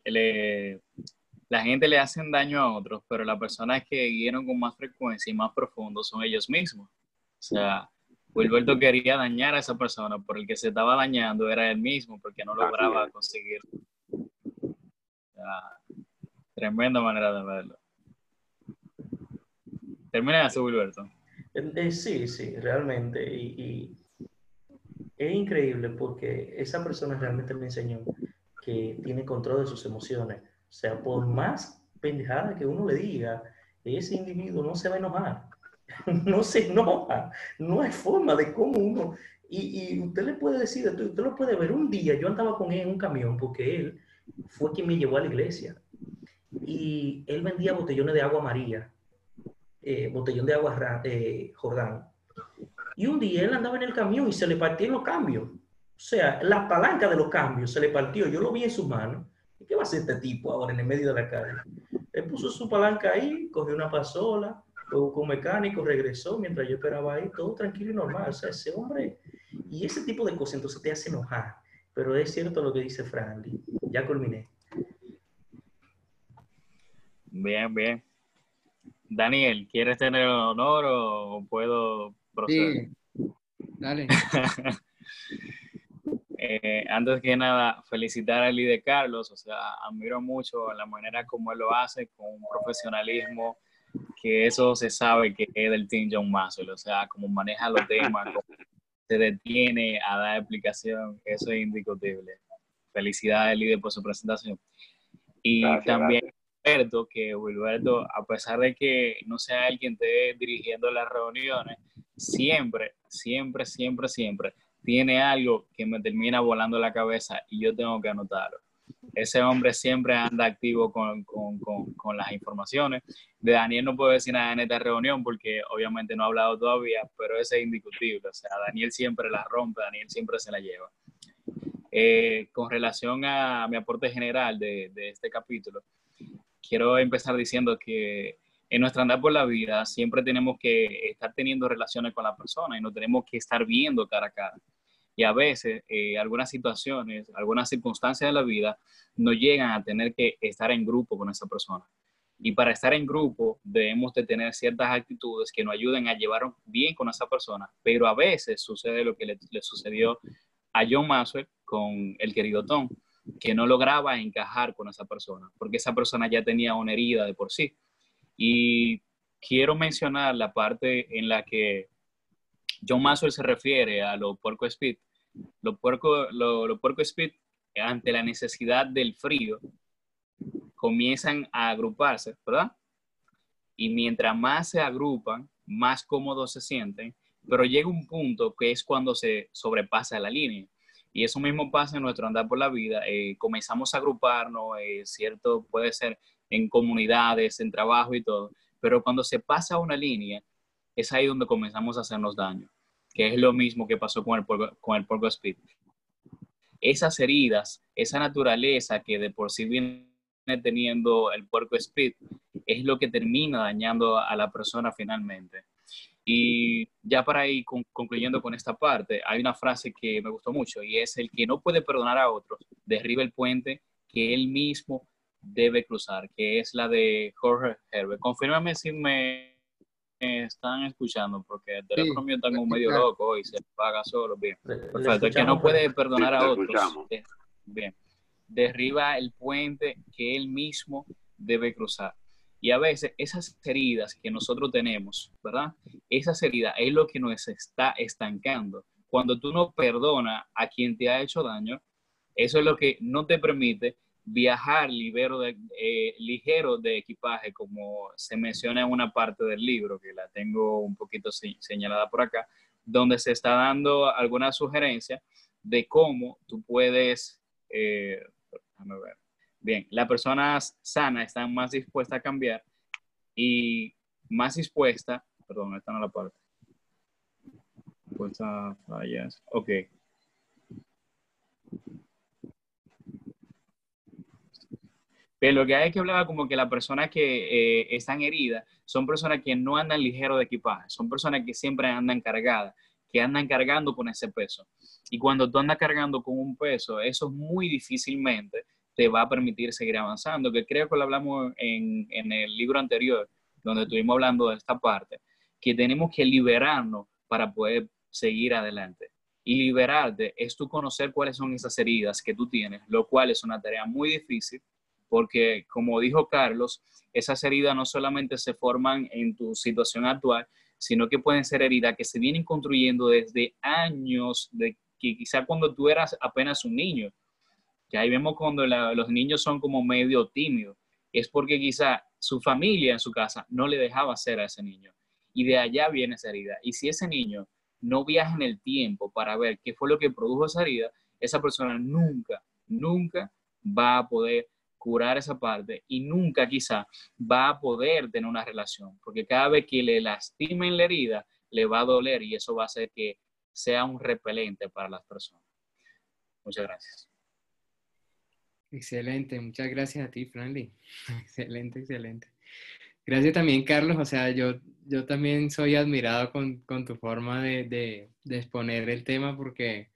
la gente le hacen daño a otros, pero las personas que guían con más frecuencia y más profundo son ellos mismos. O sea, Wilberto quería dañar a esa persona, por el que se estaba dañando era él mismo, porque no lograba conseguir. tremenda manera de verlo. Termina eso, Wilberto. Eh, eh, sí, sí, realmente. Y, es increíble porque esa persona realmente me enseñó que tiene control de sus emociones. O sea, por más pendejada que uno le diga, ese individuo no se va a enojar. no se enoja. No hay forma de cómo uno... Y, usted le puede decir, usted lo puede ver un día, yo andaba con él en un camión porque él fue quien me llevó a la iglesia. Y él vendía botellones de agua María, eh, botellón de agua eh, Jordán. Y un día él andaba en el camión y se le partieron los cambios. O sea, la palanca de los cambios se le partió. Yo lo vi en sus manos. ¿Y qué va a hacer este tipo ahora en el medio de la calle? Él puso su palanca ahí, cogió una pasola, luego con mecánico, regresó mientras yo esperaba ahí, todo tranquilo y normal. O sea, ese hombre, y ese tipo de cosas entonces te hace enojar. Pero es cierto lo que dice Franly. Ya culminé. Bien, bien. Daniel, ¿quieres tener el honor o puedo proceder? Sí, dale. eh, antes que nada, felicitar al líder Carlos, o sea, admiro mucho la manera como él lo hace, con un profesionalismo, que eso se sabe que es del Team John Masswell, o sea, cómo maneja los temas, cómo se detiene a dar explicación, eso es indiscutible. Felicidades, líder, por su presentación. Y también que Wilberto, a pesar de que no sea él quien esté dirigiendo las reuniones, siempre, siempre, siempre, siempre tiene algo que me termina volando la cabeza y yo tengo que anotarlo. Ese hombre siempre anda activo con, con, con, las informaciones. De Daniel no puedo decir nada en esta reunión porque obviamente no ha hablado todavía, pero ese es indiscutible. O sea, Daniel siempre la rompe, Daniel siempre se la lleva. Eh, con relación a mi aporte general de, de este capítulo, quiero empezar diciendo que en nuestra andar por la vida siempre tenemos que estar teniendo relaciones con la persona y no tenemos que estar viendo cara a cara. Y a veces eh, algunas situaciones, algunas circunstancias de la vida nos llegan a tener que estar en grupo con esa persona. Y para estar en grupo debemos de tener ciertas actitudes que nos ayuden a llevar bien con esa persona. Pero a veces sucede lo que le, le sucedió a John Maxwell con el querido Tom que no lograba encajar con esa persona, porque esa persona ya tenía una herida de por sí. Y quiero mencionar la parte en la que John Maxwell se refiere a los puerco speed. Los puerco, lo, puerco speed, ante la necesidad del frío, comienzan a agruparse, ¿verdad? Y mientras más se agrupan, más cómodos se sienten, pero llega un punto que es cuando se sobrepasa la línea y eso mismo pasa en nuestro andar por la vida. Eh, comenzamos a agruparnos, eh, ¿cierto? Puede ser en comunidades, en trabajo y todo. Pero cuando se pasa una línea, es ahí donde comenzamos a hacernos daño, que es lo mismo que pasó con el, con el Porco Speed. Esas heridas, esa naturaleza que de por sí viene teniendo el Porco Speed, es lo que termina dañando a la persona finalmente. Y ya para ir concluyendo con esta parte, hay una frase que me gustó mucho y es el que no puede perdonar a otros, derriba el puente que él mismo debe cruzar, que es la de Jorge Herbert. Confírmame si me están escuchando, porque el teléfono mío está como medio loco y se apaga solo. Bien, perfecto. El que no puede perdonar a otros. Bien, derriba el puente que él mismo debe cruzar. Y a veces esas heridas que nosotros tenemos, ¿verdad? Esas heridas es lo que nos está estancando. Cuando tú no perdonas a quien te ha hecho daño, eso es lo que no te permite viajar ligero de, eh, ligero de equipaje, como se menciona en una parte del libro, que la tengo un poquito señalada por acá, donde se está dando alguna sugerencia de cómo tú puedes, eh, Bien, las personas sanas están más dispuestas a cambiar y más dispuestas, perdón, esta no la parte. Dispuesta fallas. Ok. Pero lo que hay que hablar como que las personas que eh, están heridas son personas que no andan ligero de equipaje, son personas que siempre andan cargadas, que andan cargando con ese peso. Y cuando tú andas cargando con un peso, eso es muy difícilmente te va a permitir seguir avanzando, que creo que lo hablamos en, en el libro anterior, donde estuvimos hablando de esta parte, que tenemos que liberarnos para poder seguir adelante. Y liberarte es tú conocer cuáles son esas heridas que tú tienes, lo cual es una tarea muy difícil, porque como dijo Carlos, esas heridas no solamente se forman en tu situación actual, sino que pueden ser heridas que se vienen construyendo desde años, de que quizá cuando tú eras apenas un niño. Que ahí vemos cuando los niños son como medio tímidos, es porque quizá su familia en su casa no le dejaba ser a ese niño. Y de allá viene esa herida. Y si ese niño no viaja en el tiempo para ver qué fue lo que produjo esa herida, esa persona nunca, nunca va a poder curar esa parte y nunca quizá va a poder tener una relación, porque cada vez que le lastimen la herida, le va a doler y eso va a hacer que sea un repelente para las personas. Muchas gracias. Excelente, muchas gracias a ti, Franly. excelente, excelente. Gracias también, Carlos. O sea, yo, yo también soy admirado con, tu forma de, exponer el tema porque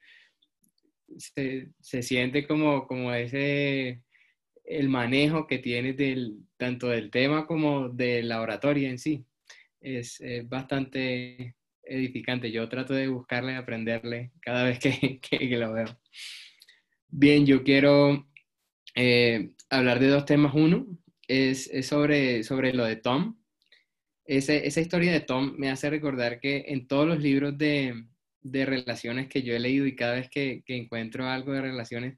se, siente como, como ese, el manejo que tienes del, tanto del tema como de la oratoria en sí. Es, bastante edificante. Yo trato de buscarle, aprenderle cada vez que, lo veo. Bien, yo quiero eh, hablar de dos temas. Uno es, sobre, sobre lo de Tom. esa historia de Tom me hace recordar que en todos los libros de, relaciones que yo he leído y cada vez que, encuentro algo de relaciones,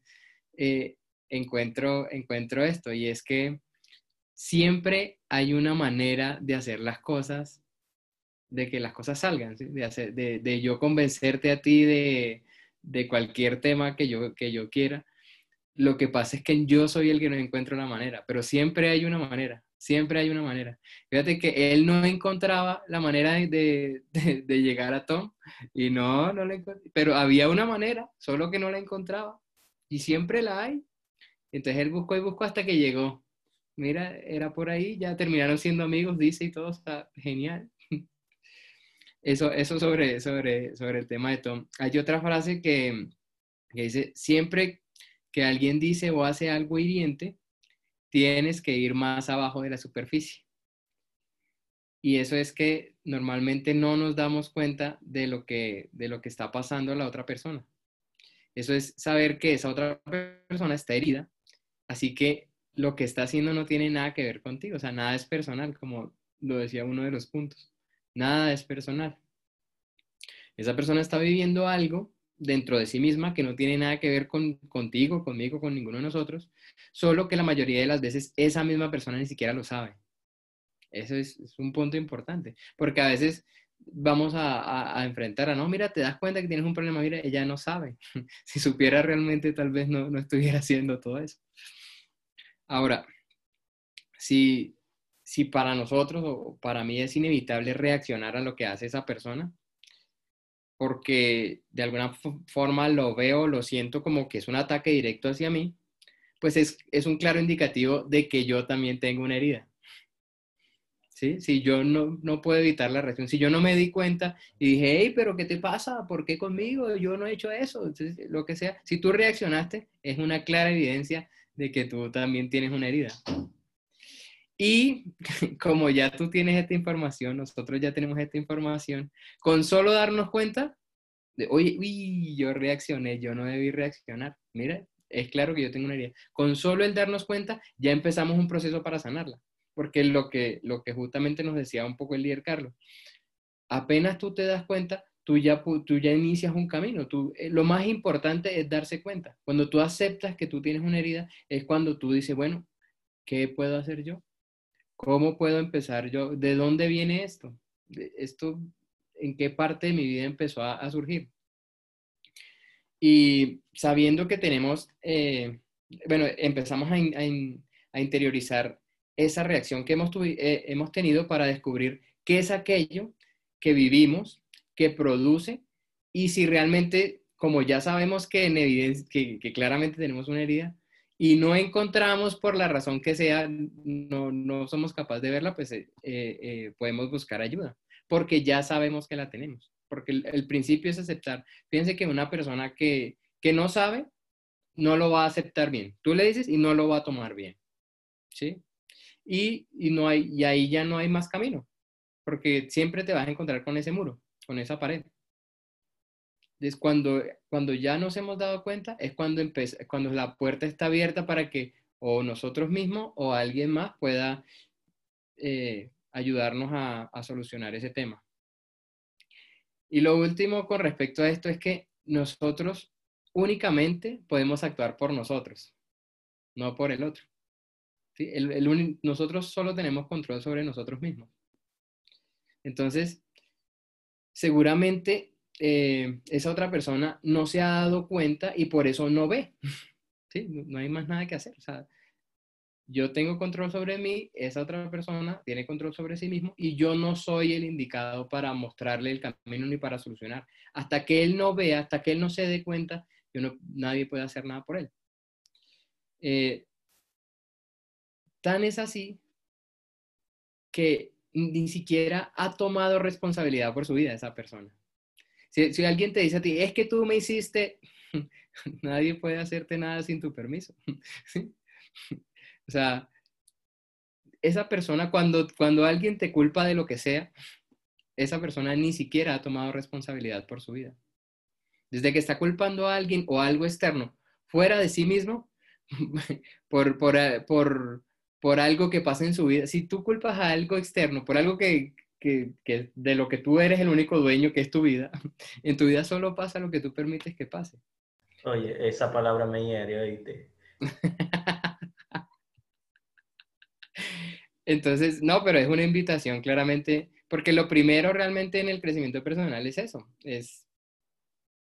eh, encuentro, encuentro esto y es que siempre hay una manera de hacer las cosas, de que las cosas salgan, de, de, yo convencerte a ti de, cualquier tema que yo, que yo quiera. Lo que pasa es que yo soy el que no encuentro la manera, pero siempre hay una manera, siempre hay una manera. Fíjate que él no encontraba la manera de, llegar a Tom y no, no le pero había una manera, solo que no la encontraba y siempre la hay. Entonces él buscó y buscó hasta que llegó. Mira, era por ahí, ya terminaron siendo amigos, dice, y todo está genial. Eso, eso sobre, sobre, sobre el tema de Tom. Hay otra frase que, que dice, siempre que alguien dice o hace algo hiriente, tienes que ir más abajo de la superficie. Y eso es que normalmente no nos damos cuenta de lo que, de lo que está pasando a la otra persona. Eso es saber que esa otra persona está herida Así que lo que está haciendo no tiene nada que ver contigo, o sea, nada es personal, como lo decía uno de los puntos. Nada es personal. Esa persona está viviendo algo dentro de sí misma que no tiene nada que ver con, contigo, conmigo, con ninguno de nosotros, solo que la mayoría de las veces esa misma persona ni siquiera lo sabe. Eso es, un punto importante, porque a veces vamos a, enfrentar a, no, mira, te das cuenta que tienes un problema, mira, ella no sabe. si supiera realmente, tal vez no, no estuviera haciendo todo eso. Ahora, si, si para nosotros o para mí es inevitable reaccionar a lo que hace esa persona, porque de alguna forma lo veo, lo siento como que es un ataque directo hacia mí, pues es, es un claro indicativo de que yo también tengo una herida. ¿Sí? Si yo no, no, puedo evitar la reacción, si yo no me di cuenta y dije, hey, pero ¿qué te pasa? ¿Por qué conmigo? Yo no he hecho eso, lo que sea. Si tú reaccionaste, es una clara evidencia de que tú también tienes una herida. Y como ya tú tienes esta información, nosotros ya tenemos esta información, con solo darnos cuenta de, oye, uy, yo reaccioné, yo no debí reaccionar. Mira, es claro que yo tengo una herida. Con solo el darnos cuenta, ya empezamos un proceso para sanarla. Porque lo que, lo que justamente nos decía un poco el líder Carlos, apenas tú te das cuenta, tú ya, tú ya inicias un camino. Tú, eh, lo más importante es darse cuenta. Cuando tú aceptas que tú tienes una herida, es cuando tú dices, bueno, ¿qué puedo hacer yo? ¿Cómo puedo empezar yo? ¿De dónde viene esto? ¿Esto en qué parte de mi vida empezó a, surgir? Y sabiendo que tenemos, eh, bueno, empezamos a, a, interiorizar esa reacción que hemos, eh, hemos tenido para descubrir qué es aquello que vivimos que produce y si realmente, como ya sabemos que, en evidencia, que, claramente tenemos una herida y no encontramos por la razón que sea, no, no somos capaces de verla, pues eh, eh, podemos buscar ayuda, porque ya sabemos que la tenemos, porque el, principio es aceptar. Fíjense que una persona que, que no sabe, no lo va a aceptar bien. Tú le dices y no lo va a tomar bien. ¿Sí? Y, no hay, y ahí ya no hay más camino, porque siempre te vas a encontrar con ese muro con esa pared. Entonces, cuando, cuando ya nos hemos dado cuenta, es cuando, cuando la puerta está abierta para que, o nosotros mismos o alguien más pueda eh, ayudarnos a, solucionar ese tema. Y lo último con respecto a esto es que nosotros únicamente podemos actuar por nosotros, no por el otro. Nosotros solo tenemos control sobre nosotros mismos. Entonces, seguramente eh, esa otra persona no se ha dado cuenta y por eso no ve. ¿Sí? No hay más nada que hacer. O sea, yo tengo control sobre mí, esa otra persona tiene control sobre sí mismo y yo no soy el indicado para mostrarle el camino ni para solucionar. Hasta que él no vea, hasta que él no se dé cuenta, yo no, nadie puede hacer nada por él. Eh, tan es así que ni siquiera ha tomado responsabilidad por su vida esa persona. Si, si alguien te dice a ti, es que tú me hiciste, nadie puede hacerte nada sin tu permiso. O sea, esa persona, cuando, cuando alguien te culpa de lo que sea, esa persona ni siquiera ha tomado responsabilidad por su vida. Desde que está culpando a alguien o algo externo fuera de sí mismo por, por, eh, por, por algo que pasa en su vida, si tú culpas a algo externo por algo que, que, que, de lo que tú eres el único dueño, que es tu vida, en tu vida solo pasa lo que tú permites que pase. Oye, esa palabra me hiere, oíste. Entonces, no, pero es una invitación claramente, porque lo primero realmente en el crecimiento personal es eso, es,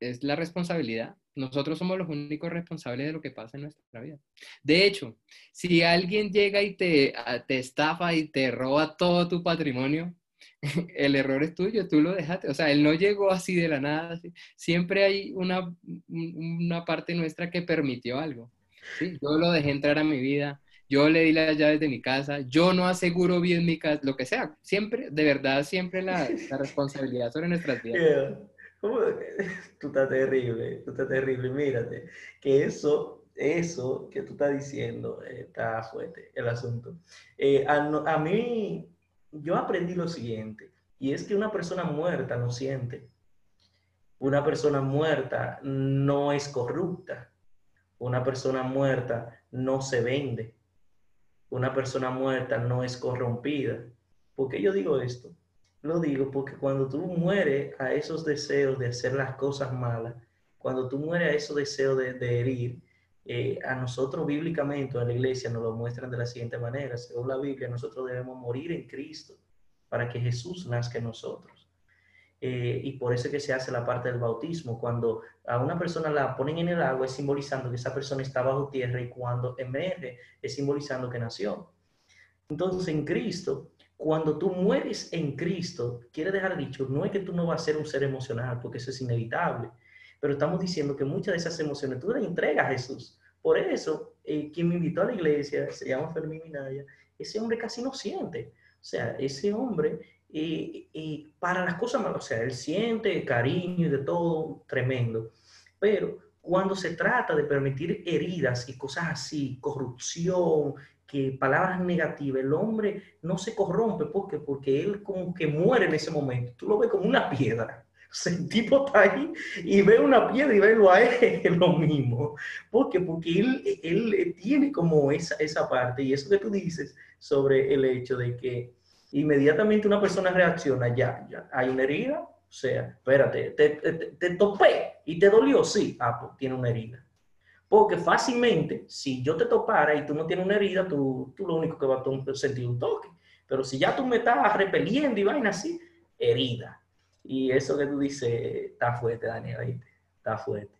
es la responsabilidad. Nosotros somos los únicos responsables de lo que pasa en nuestra vida. De hecho, si alguien llega y te, te estafa y te roba todo tu patrimonio, el error es tuyo, tú lo dejaste. O sea, él no llegó así de la nada. Siempre hay una, una parte nuestra que permitió algo. ¿sí? Yo lo dejé entrar a mi vida, yo le di las llaves de mi casa, yo no aseguro bien mi casa, lo que sea. Siempre, de verdad, siempre la, responsabilidad sobre nuestras vidas. Tú estás terrible, tú estás terrible. Mírate, que eso, eso que tú estás diciendo está fuerte, el asunto. Eh, a, a mí, yo aprendí lo siguiente, y es que una persona muerta no siente. Una persona muerta no es corrupta. Una persona muerta no se vende una persona muerta no es corrompida. ¿Por qué yo digo esto? Lo digo porque cuando tú mueres a esos deseos de hacer las cosas malas, cuando tú mueres a esos deseos de, herir, eh, a nosotros bíblicamente en la iglesia nos lo muestran de la siguiente manera. Según la Biblia, nosotros debemos morir en Cristo para que Jesús nazca en nosotros. Eh, y por eso es que se hace la parte del bautismo. Cuando a una persona la ponen en el agua es simbolizando que esa persona está bajo tierra y cuando emerge es simbolizando que nació. Entonces en Cristo, cuando tú mueres en Cristo, quiere dejar dicho, no es que tú no vas a ser un ser emocional, porque eso es inevitable, pero estamos diciendo que muchas de esas emociones tú las entregas a Jesús. Por eso, eh, quien me invitó a la iglesia, se llama Fermín Minaya, ese hombre casi no siente. O sea, ese hombre y, para las cosas malas, o sea, él siente cariño y de todo tremendo, pero cuando se trata de permitir heridas y cosas así, corrupción, que palabras negativas, el hombre no se corrompe porque porque él como que muere en ese momento. Tú lo ves como una piedra. O el tipo está ahí y ve una piedra y ve a él lo mismo. ¿Por qué? Porque él, él tiene como esa, esa parte y eso que tú dices sobre el hecho de que inmediatamente una persona reacciona, ya, ya, hay una herida, o sea, espérate, te, te, topé y te dolió, sí, ah, pues tiene una herida. Porque fácilmente, si yo te topara y tú no tienes una herida, tú, tú lo único que vas a sentir un toque. Pero si ya tú me estás repeliendo y vaina así, herida. Y eso que tú dices está fuerte, Daniel, está fuerte.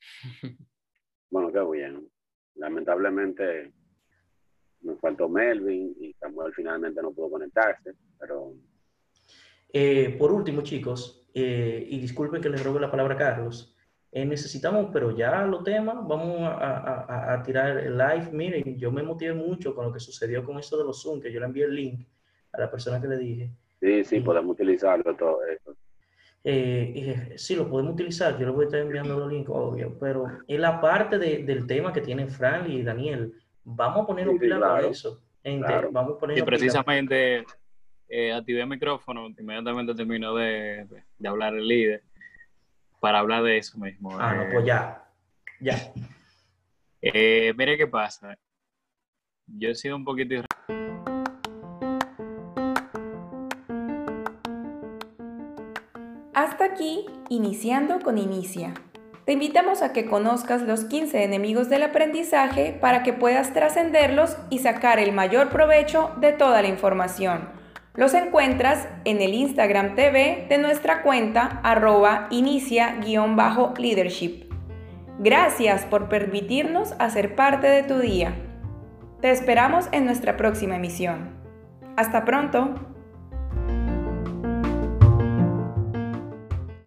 Bueno, qué bien. Lamentablemente, me faltó Melvin y Samuel finalmente no pudo conectarse, pero... Eh, por último, chicos, eh, y disculpen que les robe la palabra a Carlos, eh, necesitamos, pero ya los temas, vamos a, a, tirar el live. Miren, yo me motivé mucho con lo que sucedió con esto de los Zoom, que yo le envié el link a la persona que le dije. Sí, sí, podemos utilizarlo todo eso. sí, lo podemos utilizar, yo le voy a estar enviando el link, obvio, pero en la parte de, del tema que tienen Fran y Daniel, Vamos a poner un sí, eso. Vamos a poner y precisamente eh, activé el micrófono, inmediatamente terminó de, de, hablar el líder para hablar de eso mismo. Ah, no, pues ya. Ya. Eh, mire qué pasa. Yo he sido un poquito... Hasta aquí, iniciando con Inicia. Te invitamos a que conozcas los 15 enemigos del aprendizaje para que puedas trascenderlos y sacar el mayor provecho de toda la información. Los encuentras en el Instagram TV de nuestra cuenta arroba inicia-leadership. Gracias por permitirnos hacer parte de tu día. Te esperamos en nuestra próxima emisión. Hasta pronto.